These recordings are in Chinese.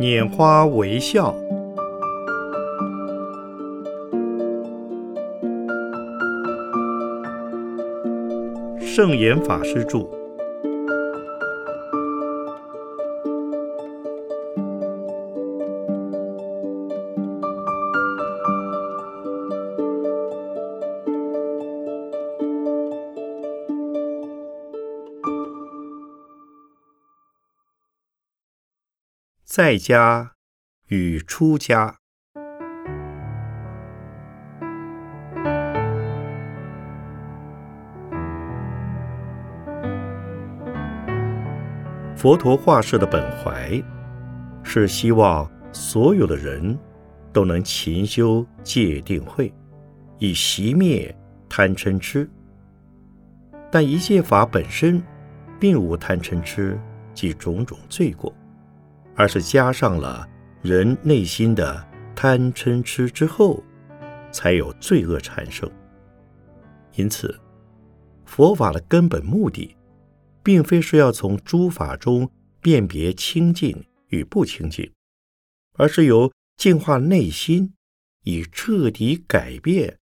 拈花微笑，圣严法师著。在家与出家，佛陀化世的本怀是希望所有的人都能勤修戒定慧，以熄灭贪嗔痴。但一切法本身并无贪嗔痴及种种罪过。而是加上了人内心的贪嗔痴之后，才有罪恶产生。因此，佛法的根本目的，并非是要从诸法中辨别清净与不清净，而是由净化内心，以彻底改变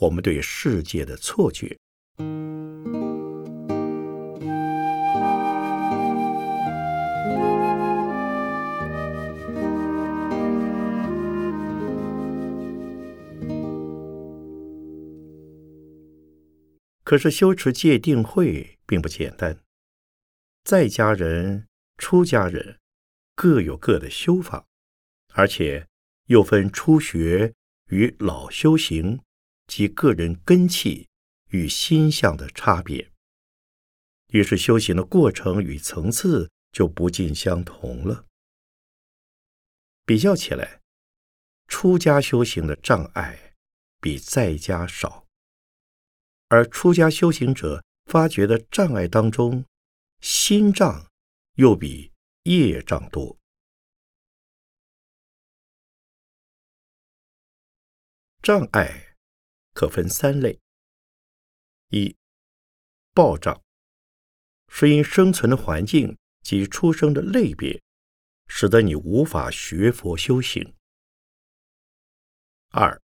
我们对世界的错觉。可是修持戒定慧并不简单，在家人、出家人各有各的修法，而且又分初学与老修行及个人根气与心相的差别。于是修行的过程与层次就不尽相同了。比较起来，出家修行的障碍比在家少。而出家修行者发觉的障碍当中，心障又比业障多。障碍可分三类：一、报障，是因生存的环境及出生的类别，使得你无法学佛修行；二、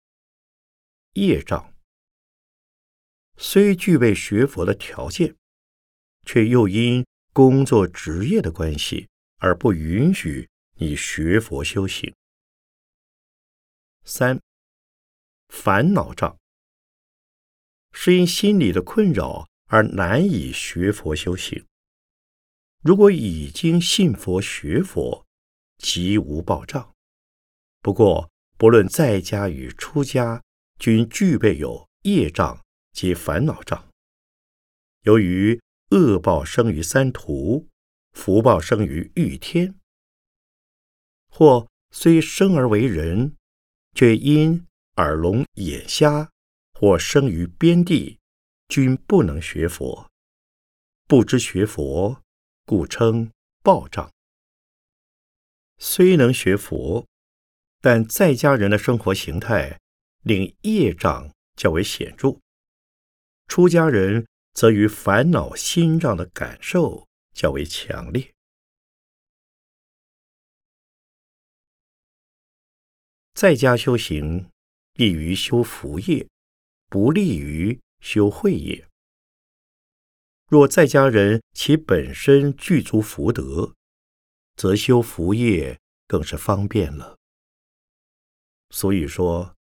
业障。虽具备学佛的条件，却又因工作职业的关系而不允许你学佛修行。三、烦恼障，是因心理的困扰而难以学佛修行。如果已经信佛学佛，即无报障。不过，不论在家与出家，均具备有业障。及烦恼障，由于恶报生于三途，福报生于欲天，或虽生而为人，却因耳聋眼瞎，或生于边地，均不能学佛，不知学佛，故称报障。虽能学佛，但在家人的生活形态令业障较为显著。出家人则与烦恼心障的感受较为强烈。在家修行利于修福业，不利于修慧业。若在家人其本身具足福德，则修福业更是方便了。所以说，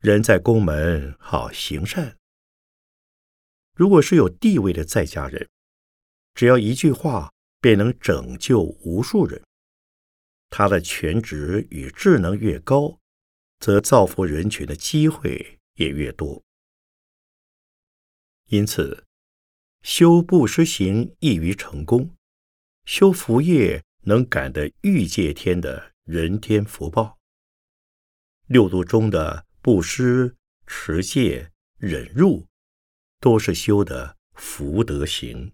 人在宫门好行善。如果是有地位的在家人，只要一句话便能拯救无数人。他的权职与智能越高，则造福人群的机会也越多。因此，修布施行易于成功，修福业能感得欲界天的人天福报。六度中的布施、持戒、忍辱。都是修的福德行。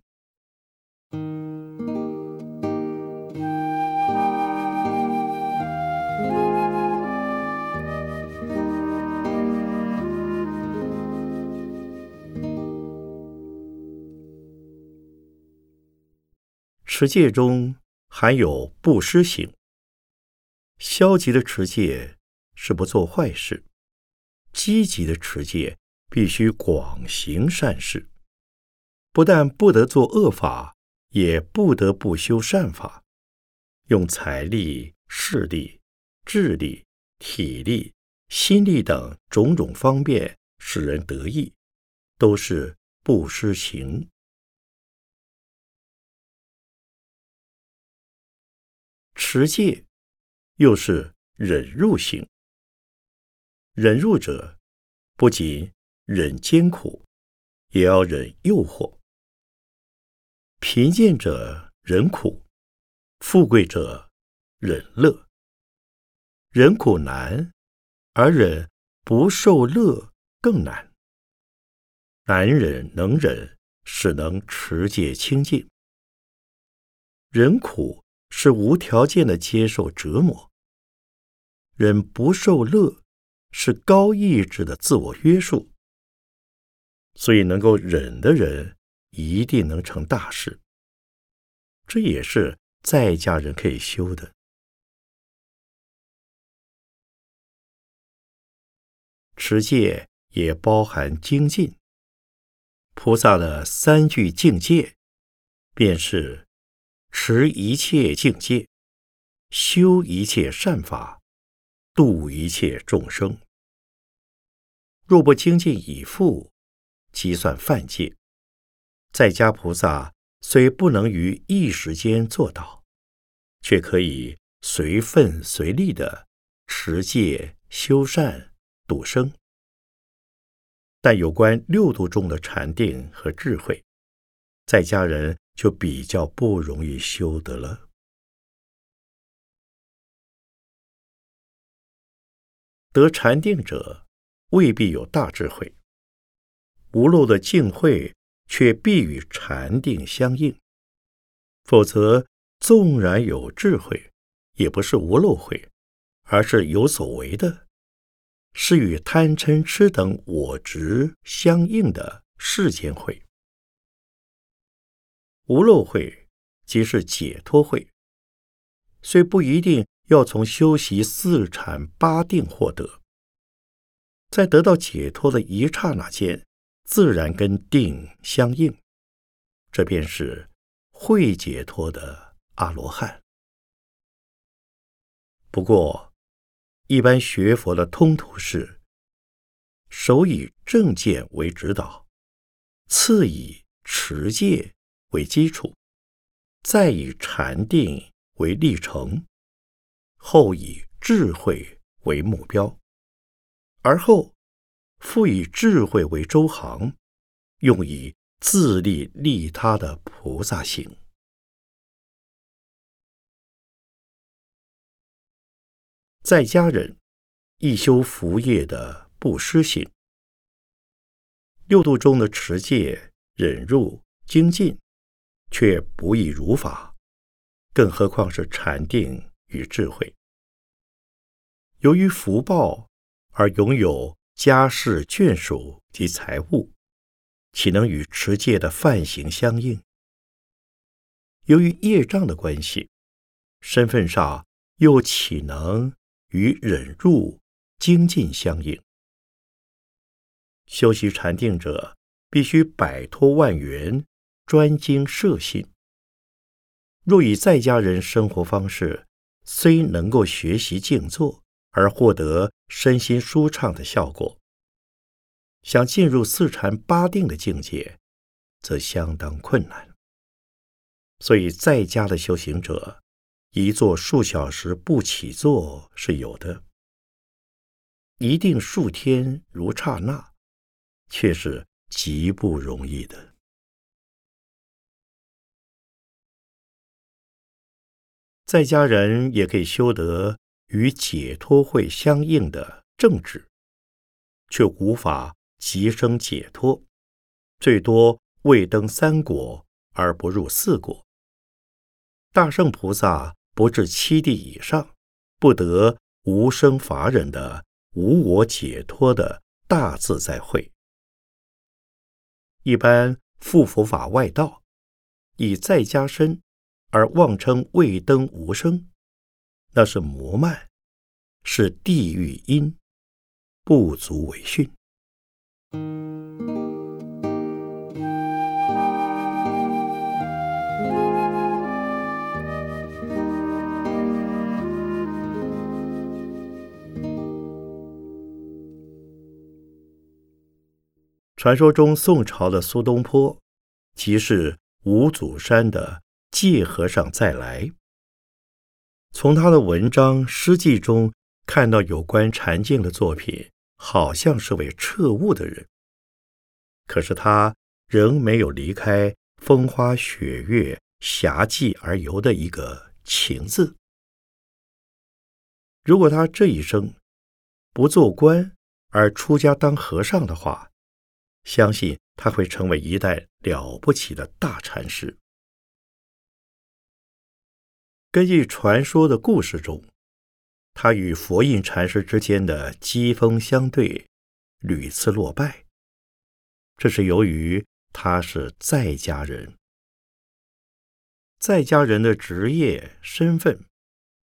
持戒中含有布施行，消极的持戒是不做坏事，积极的持戒必须广行善事。不但不得做恶法，也不得不修善法，用财力、势力、智力、体力、心力等种种方便使人得意，都是不施行。持戒。又是忍入行。忍入者，不仅忍艰苦，也要忍诱惑。贫贱者忍苦，富贵者忍乐。忍苦难，而忍不受乐更难。难忍能忍，使能持戒清净。忍苦。是无条件的接受折磨，忍不受乐，是高意志的自我约束。所以，能够忍的人一定能成大事。这也是在家人可以修的。持戒也包含精进。菩萨的三句境界，便是。持一切境界，修一切善法，度一切众生。若不精进以赴，计算犯戒。在家菩萨虽不能于一时间做到，却可以随分随力的持戒修善度生。但有关六度中的禅定和智慧，在家人。就比较不容易修得了。得禅定者未必有大智慧，无漏的净慧却必与禅定相应。否则，纵然有智慧，也不是无漏慧，而是有所为的，是与贪嗔痴等我执相应的世间慧。无漏慧即是解脱慧，虽不一定要从修习四禅八定获得，在得到解脱的一刹那间，自然跟定相应，这便是会解脱的阿罗汉。不过，一般学佛的通途是：首以正见为指导，次以持戒。为基础，再以禅定为历程，后以智慧为目标，而后复以智慧为周行，用以自利利他的菩萨行。在家人亦修福业的布施行，六度中的持戒、忍辱、精进。却不易如法，更何况是禅定与智慧。由于福报而拥有家世眷属及财物，岂能与持戒的犯行相应？由于业障的关系，身份上又岂能与忍辱精进相应？修习禅定者，必须摆脱万缘。专精摄性。若以在家人生活方式，虽能够学习静坐而获得身心舒畅的效果，想进入四禅八定的境界，则相当困难。所以，在家的修行者，一坐数小时不起坐是有的；一定数天如刹那，却是极不容易的。在家人也可以修得与解脱会相应的正直，却无法即生解脱，最多未登三果而不入四果。大圣菩萨不至七地以上，不得无生法忍的无我解脱的大自在会。一般复佛法外道，以在家身。而妄称未登无生，那是魔脉，是地狱因，不足为训。传说中，宋朝的苏东坡，即是五祖山的戒和尚再来。从他的文章诗记中看到有关禅境的作品，好像是位彻悟的人。可是他仍没有离开风花雪月、侠妓而游的一个情字。如果他这一生不做官而出家当和尚的话，相信他会成为一代了不起的大禅师。根据传说的故事中，他与佛印禅师之间的机锋相对，屡次落败。这是由于他是在家人，在家人的职业身份，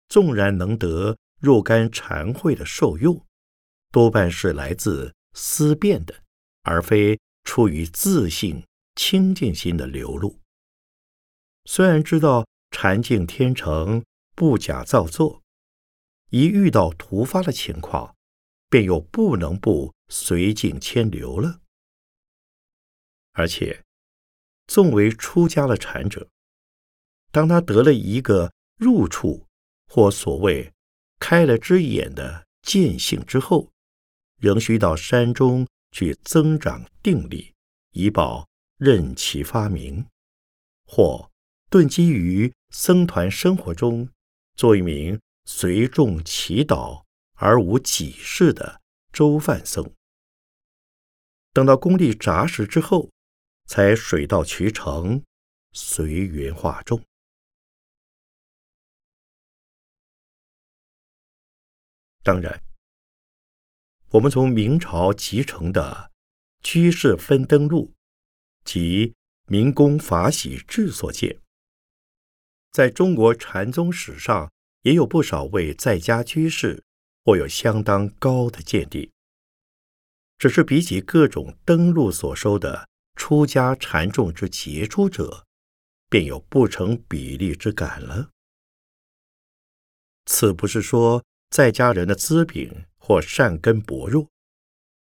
纵然能得若干禅会的受用，多半是来自思辨的。而非出于自信、清净心的流露。虽然知道禅境天成，不假造作，一遇到突发的情况，便又不能不随境迁流了。而且，纵为出家的禅者，当他得了一个入处或所谓开了只眼的见性之后，仍需到山中。去增长定力，以保任其发明；或顿基于僧团生活中，做一名随众祈祷而无己事的粥饭僧。等到功力扎实之后，才水到渠成，随缘化众。当然。我们从明朝集成的《居士分灯录》及《明公法喜志》所见，在中国禅宗史上也有不少位在家居士，或有相当高的见地。只是比起各种登录所收的出家禅众之杰出者，便有不成比例之感了。此不是说在家人的资禀。或善根薄弱，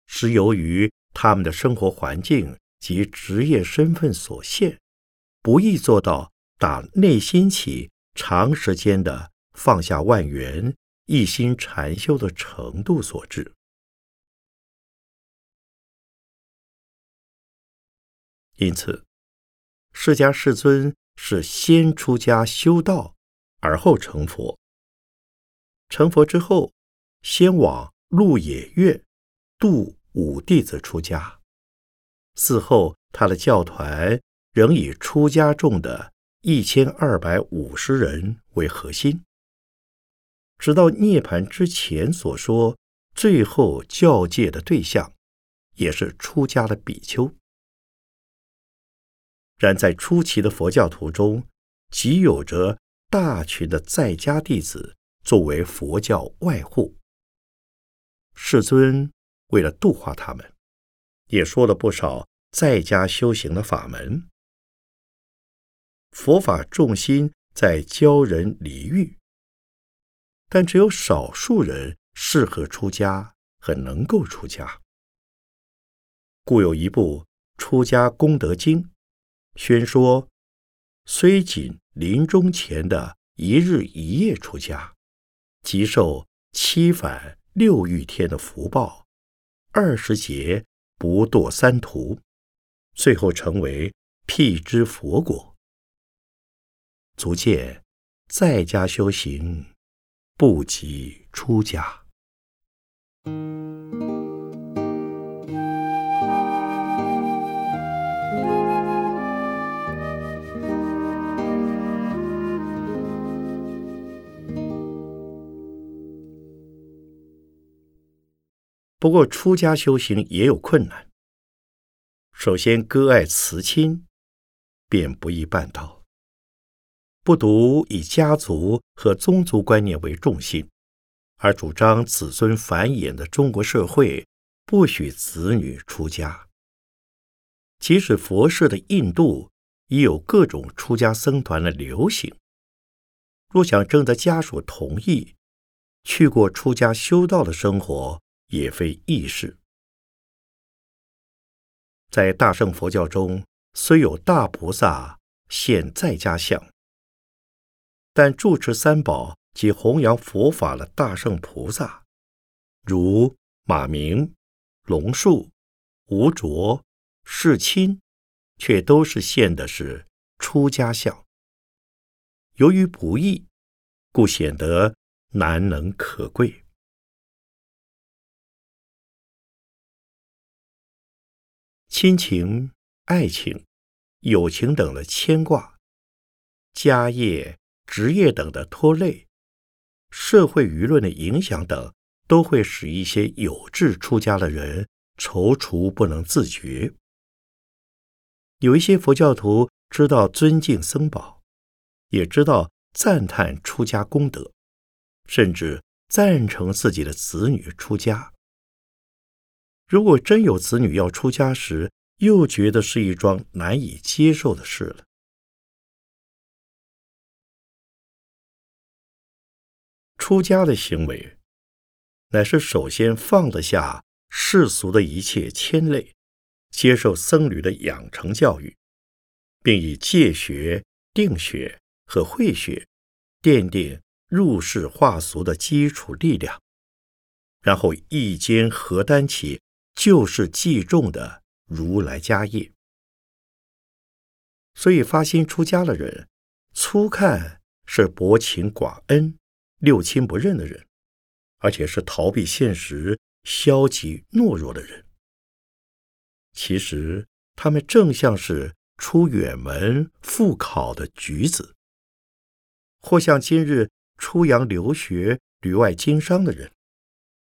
是由于他们的生活环境及职业身份所限，不易做到打内心起长时间的放下万缘、一心禅修的程度所致。因此，释迦世尊是先出家修道，而后成佛。成佛之后，先往。鹿野苑度五弟子出家，嗣后他的教团仍以出家众的一千二百五十人为核心，直到涅盘之前所说最后教戒的对象，也是出家的比丘。然在初期的佛教徒中，即有着大群的在家弟子作为佛教外护。世尊为了度化他们，也说了不少在家修行的法门。佛法重心在教人离欲，但只有少数人适合出家和能够出家，故有一部《出家功德经》，宣说虽仅临终前的一日一夜出家，即受七反。六欲天的福报，二十劫不堕三途，最后成为辟支佛果。足见在家修行不及出家。不过，出家修行也有困难。首先，割爱慈亲，便不易办到。不独以家族和宗族观念为重心，而主张子孙繁衍的中国社会不许子女出家。即使佛世的印度已有各种出家僧团的流行，若想征得家属同意，去过出家修道的生活，也非易事。在大乘佛教中，虽有大菩萨现在家相，但住持三宝及弘扬佛法的大圣菩萨，如马明、龙树、吴卓、世亲，却都是现的是出家相。由于不易，故显得难能可贵。亲情、爱情、友情等的牵挂，家业、职业等的拖累，社会舆论的影响等，都会使一些有志出家的人踌躇不能自觉。有一些佛教徒知道尊敬僧宝，也知道赞叹出家功德，甚至赞成自己的子女出家。如果真有子女要出家时，又觉得是一桩难以接受的事了。出家的行为，乃是首先放得下世俗的一切牵累，接受僧侣的养成教育，并以戒学、定学和慧学奠定入世化俗的基础力量，然后一肩合担起。就是记重的如来家业，所以发心出家的人，初看是薄情寡恩、六亲不认的人，而且是逃避现实、消极懦弱的人。其实他们正像是出远门赴考的举子，或像今日出洋留学、旅外经商的人，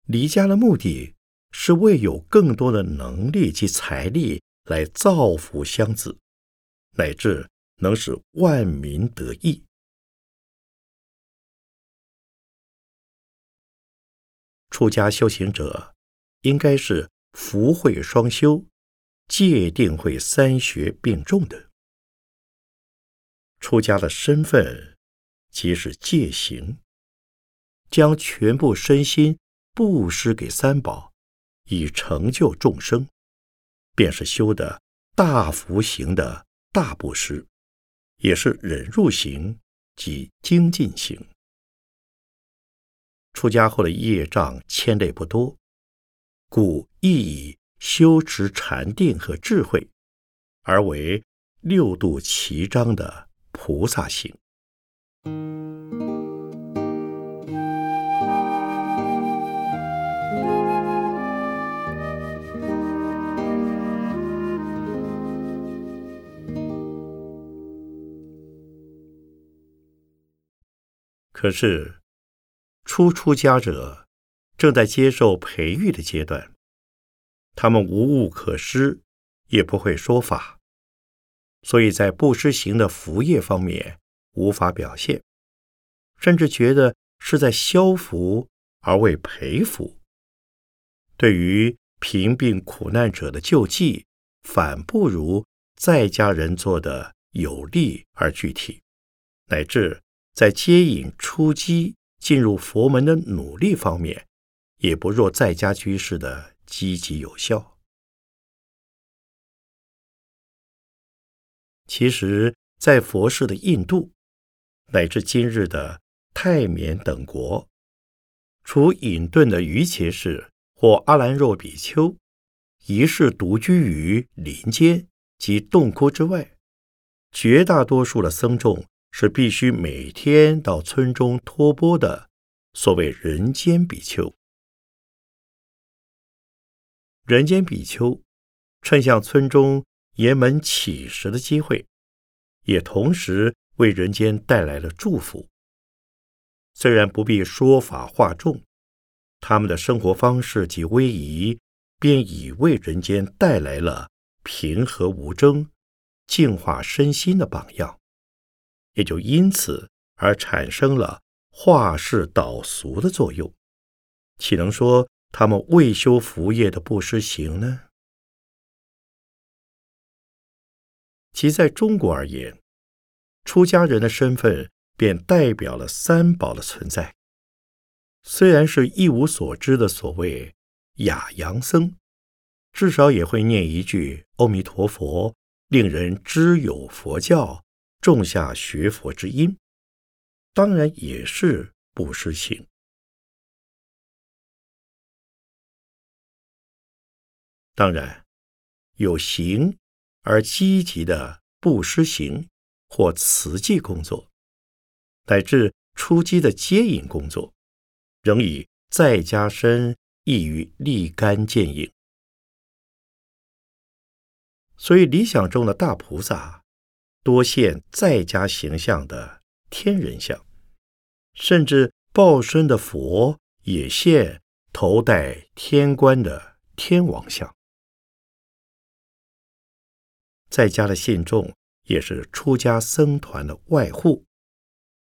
离家的目的。是为有更多的能力及财力来造福乡子，乃至能使万民得益。出家修行者应该是福慧双修、戒定慧三学并重的。出家的身份即是戒行，将全部身心布施给三宝。以成就众生，便是修的大福行的大布施，也是忍入行及精进行。出家后的业障牵累不多，故亦以修持禅定和智慧，而为六度齐章的菩萨行。可是，初出家者正在接受培育的阶段，他们无物可施，也不会说法，所以在布施行的福业方面无法表现，甚至觉得是在消福而为培福。对于贫病苦难者的救济，反不如在家人做的有力而具体，乃至。在接引出击进入佛门的努力方面，也不若在家居士的积极有效。其实，在佛世的印度，乃至今日的泰缅等国，除隐遁的瑜伽士或阿兰若比丘一世独居于林间及洞窟之外，绝大多数的僧众。是必须每天到村中托钵的所谓人间比丘。人间比丘趁向村中沿门乞食的机会，也同时为人间带来了祝福。虽然不必说法化众，他们的生活方式及威仪，便已为人间带来了平和无争、净化身心的榜样。也就因此而产生了化世导俗的作用，岂能说他们未修福业的不施行呢？其在中国而言，出家人的身份便代表了三宝的存在。虽然是一无所知的所谓雅阳僧，至少也会念一句“阿弥陀佛”，令人知有佛教。种下学佛之因，当然也是布施行。当然，有行而积极的布施行或慈济工作，乃至出击的接引工作，仍以在家身易于立竿见影。所以，理想中的大菩萨。多现在家形象的天人像，甚至报身的佛也现头戴天冠的天王像。在家的信众也是出家僧团的外护，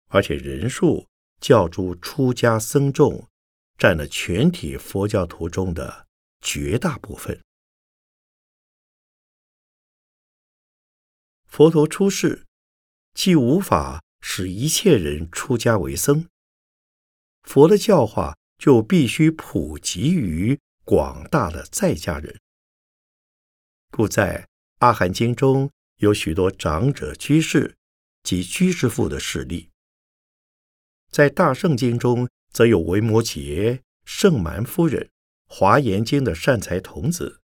而且人数较诸出家僧众占了全体佛教徒中的绝大部分。佛陀出世，既无法使一切人出家为僧，佛的教化就必须普及于广大的在家人。故在《阿含经》中有许多长者居士及居士妇的事例；在《大圣经》中则有维摩诘、圣蛮夫人、《华严经》的善财童子、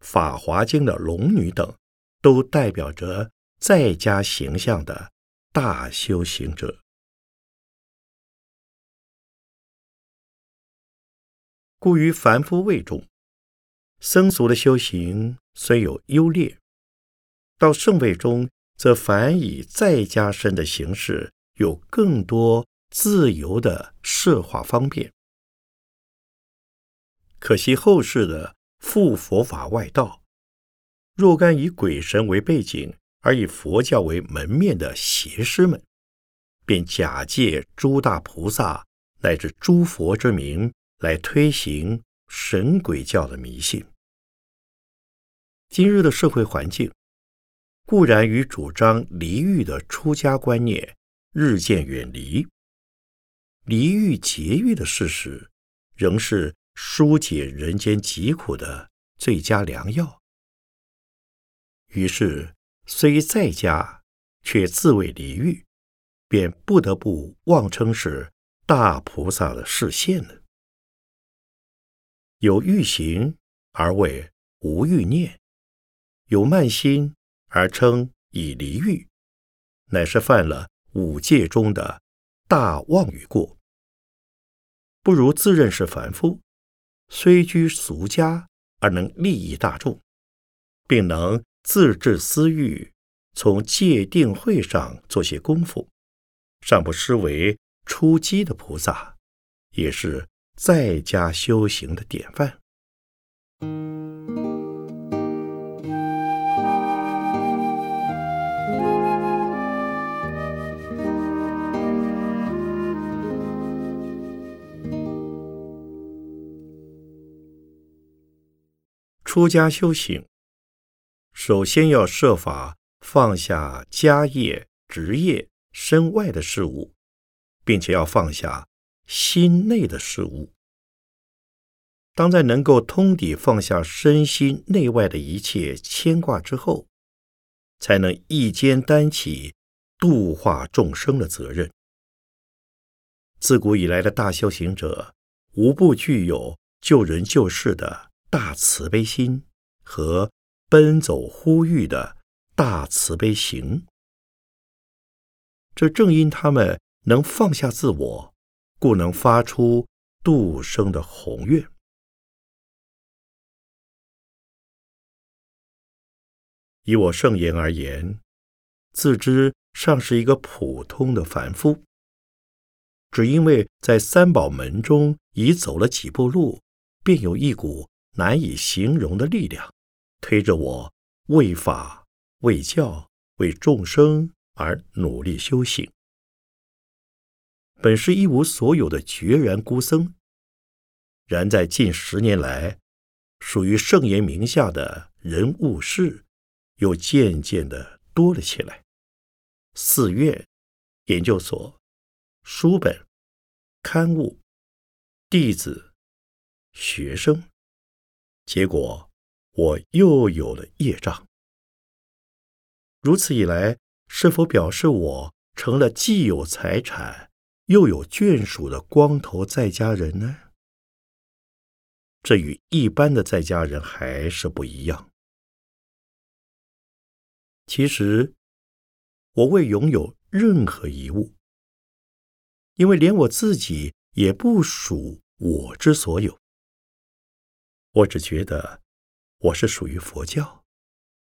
《法华经》的龙女等，都代表着。在家形象的大修行者，故于凡夫位中，僧俗的修行虽有优劣，到圣位中，则反以在家身的形式有更多自由的设化方便。可惜后世的复佛法外道，若干以鬼神为背景。而以佛教为门面的邪师们，便假借诸大菩萨乃至诸佛之名，来推行神鬼教的迷信。今日的社会环境固然与主张离欲的出家观念日渐远离，离欲节欲的事实，仍是疏解人间疾苦的最佳良药。于是。虽在家，却自谓离欲，便不得不妄称是大菩萨的示现了。有欲行而谓无欲念，有慢心而称已离欲，乃是犯了五戒中的大妄语过。不如自认是凡夫，虽居俗家而能利益大众，并能。自治私欲，从戒定慧上做些功夫，尚不失为出击的菩萨，也是在家修行的典范。出家修行。首先要设法放下家业、职业、身外的事物，并且要放下心内的事物。当在能够通底放下身心内外的一切牵挂之后，才能一肩担起度化众生的责任。自古以来的大修行者，无不具有救人救世的大慈悲心和。奔走呼吁的大慈悲行，这正因他们能放下自我，故能发出度生的宏愿。以我圣言而言，自知尚是一个普通的凡夫，只因为在三宝门中已走了几步路，便有一股难以形容的力量。推着我为法、为教、为众生而努力修行。本是一无所有的决然孤僧，然在近十年来，属于圣严名下的人物事，又渐渐的多了起来。寺院、研究所、书本、刊物、弟子、学生，结果我又有了业障。如此一来，是否表示我成了既有财产又有眷属的光头在家人呢？这与一般的在家人还是不一样。其实，我未拥有任何遗物，因为连我自己也不属我之所有。我只觉得我是属于佛教，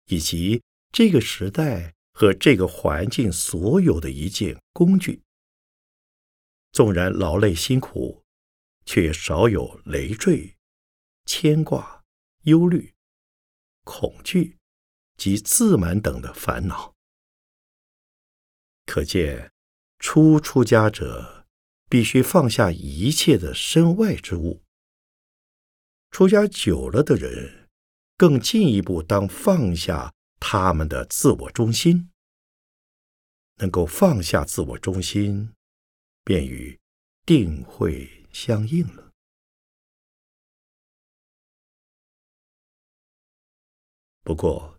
以及。这个时代和这个环境所有的一件工具，纵然劳累辛苦，却少有累赘、牵挂、忧虑、恐惧及自满等的烦恼。可见，初出家者必须放下一切的身外之物。出家久了的人，更进一步当放下。他们的自我中心能够放下自我中心，便与定慧相应了。不过，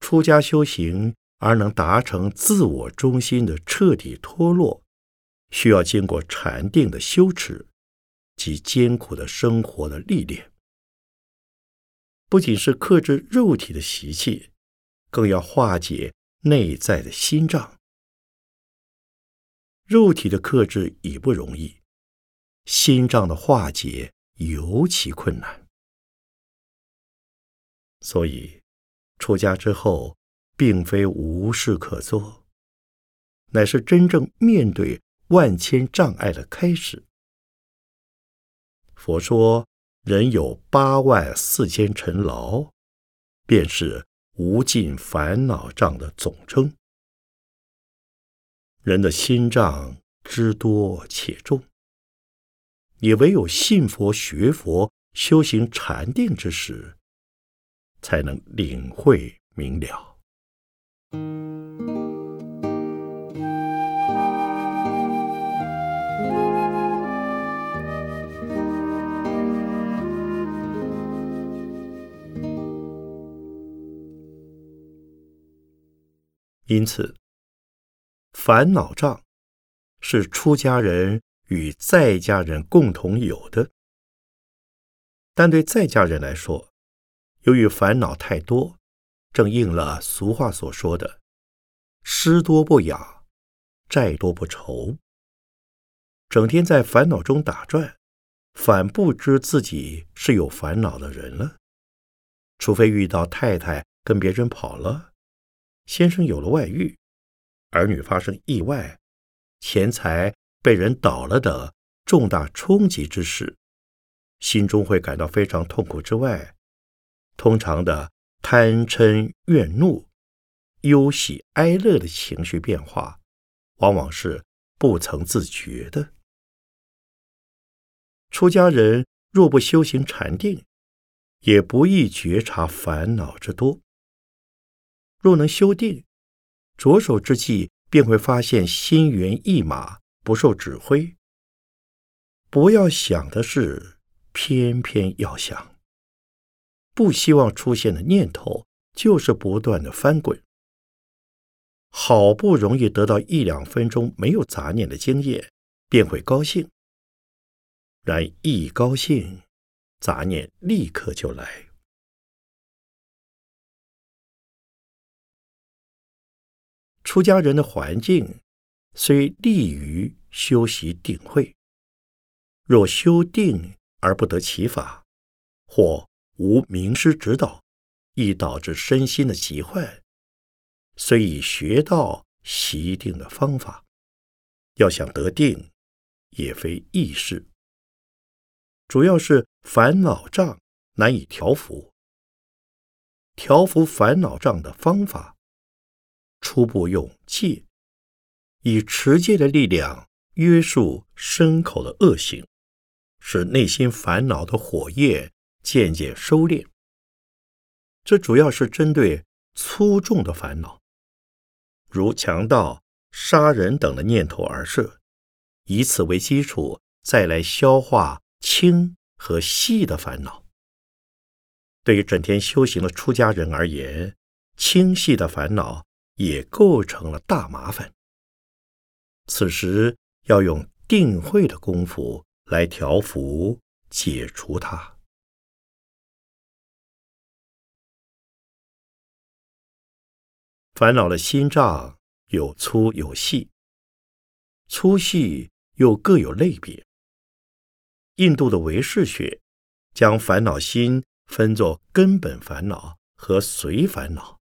出家修行而能达成自我中心的彻底脱落，需要经过禅定的修持及艰苦的生活的历练。不仅是克制肉体的习气，更要化解内在的心障。肉体的克制已不容易，心障的化解尤其困难。所以，出家之后，并非无事可做，乃是真正面对万千障碍的开始。佛说。人有八万四千尘劳，便是无尽烦恼障的总称。人的心障之多且重，也唯有信佛、学佛、修行禅定之时，才能领会明了。因此，烦恼障是出家人与在家人共同有的。但对在家人来说，由于烦恼太多，正应了俗话所说的“失多不雅，债多不愁”，整天在烦恼中打转，反不知自己是有烦恼的人了。除非遇到太太跟别人跑了。先生有了外遇，儿女发生意外，钱财被人倒了的重大冲击之事，心中会感到非常痛苦。之外，通常的贪嗔怨怒、忧喜哀乐的情绪变化，往往是不曾自觉的。出家人若不修行禅定，也不易觉察烦恼之多。若能修定，着手之际便会发现心猿意马，不受指挥。不要想的事，偏偏要想；不希望出现的念头，就是不断的翻滚。好不容易得到一两分钟没有杂念的经验，便会高兴。然一高兴，杂念立刻就来。出家人的环境虽利于修习定慧，若修定而不得其法，或无名师指导，易导致身心的疾患。虽已学到习定的方法，要想得定，也非易事。主要是烦恼障难以调伏，调伏烦恼障的方法。初步用戒，以持戒的力量约束牲口的恶行，使内心烦恼的火焰渐渐收敛。这主要是针对粗重的烦恼，如强盗、杀人等的念头而设，以此为基础，再来消化轻和细的烦恼。对于整天修行的出家人而言，轻细的烦恼也构成了大麻烦。此时要用定慧的功夫来调伏、解除它。烦恼的心脏有粗有细，粗细又各有类别。印度的唯识学将烦恼心。分作根本烦恼和随烦恼，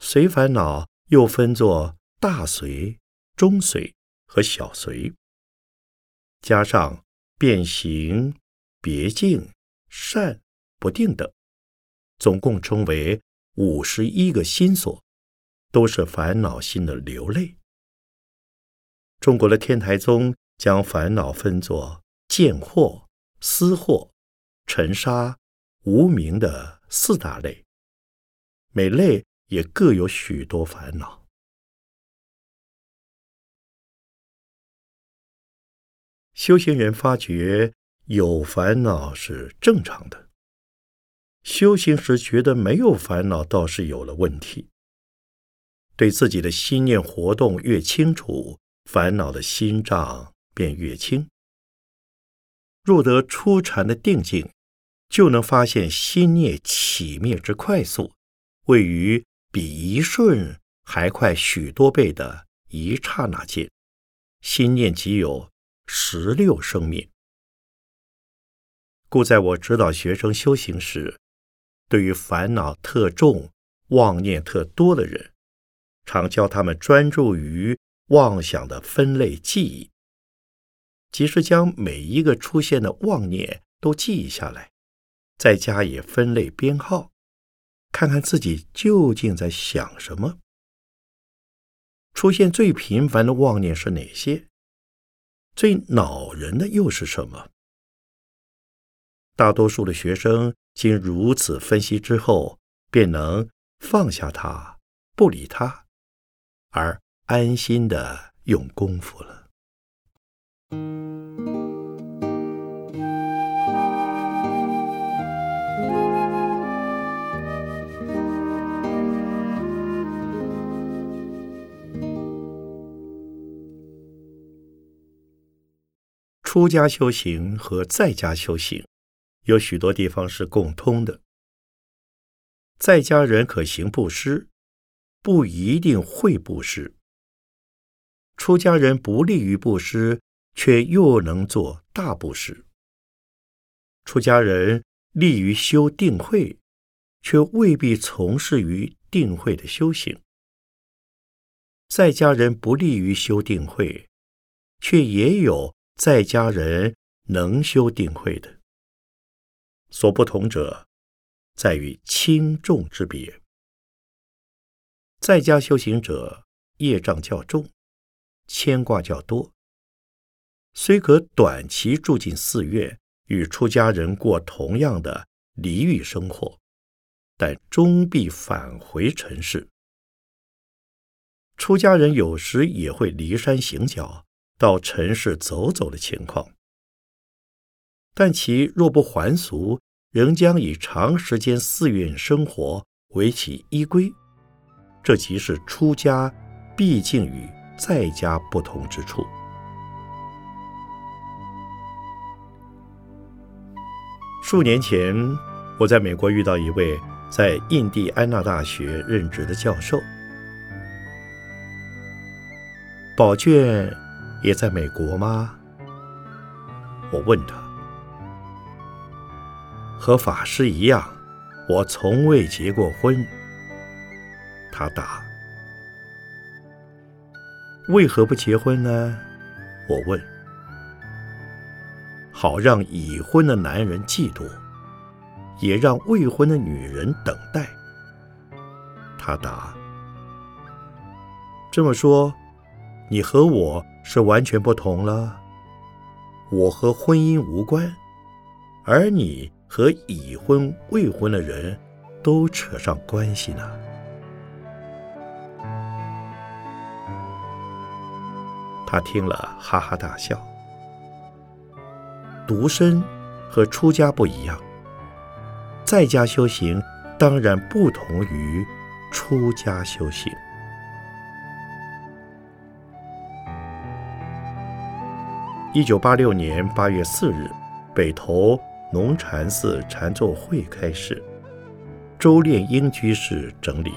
随烦恼又分作大随、中随和小随，加上变形、别境、善、不定等，总共称为五十一个心所，都是烦恼心的流泪。中国的天台宗将烦恼分作见惑、思惑、尘沙。无名的四大类，每类也各有许多烦恼。修行人发觉有烦恼是正常的，修行时觉得没有烦恼，倒是有了问题。对自己的心念活动越清楚，烦恼的心障便越轻。若得初禅的定境。就能发现心念起灭之快速，位于比一瞬还快许多倍的一刹那间，心念即有十六生灭。故在我指导学生修行时，对于烦恼特重、妄念特多的人，常教他们专注于妄想的分类记忆，即是将每一个出现的妄念都记忆下来。再加以分类编号，看看自己究竟在想什么。出现最频繁的妄念是哪些？最恼人的又是什么？大多数的学生经如此分析之后，便能放下它，不理它，而安心的用功夫了。出家修行和在家修行有许多地方是共通的。在家人可行布施，不一定会布施；出家人不利于布施，却又能做大布施。出家人利于修定慧，却未必从事于定慧的修行；在家人不利于修定慧，却也有。在家人能修定慧的，所不同者，在于轻重之别。在家修行者业障较重，牵挂较多，虽可短期住进寺院，与出家人过同样的离欲生活，但终必返回尘世。出家人有时也会离山行脚。到尘世走走的情况，但其若不还俗，仍将以长时间寺院生活为其依归，这即是出家毕竟与在家不同之处。数年前，我在美国遇到一位在印第安纳大学任职的教授，宝卷。也在美国吗？我问他。和法师一样，我从未结过婚。他答。为何不结婚呢？我问。好让已婚的男人嫉妒，也让未婚的女人等待。他答。这么说，你和我是完全不同了。我和婚姻无关，而你和已婚、未婚的人都扯上关系呢。他听了，哈哈大笑。独身和出家不一样，在家修行当然不同于出家修行。一九八六年八月四日，北投龙禅寺禅坐会开始，周炼英居士整理。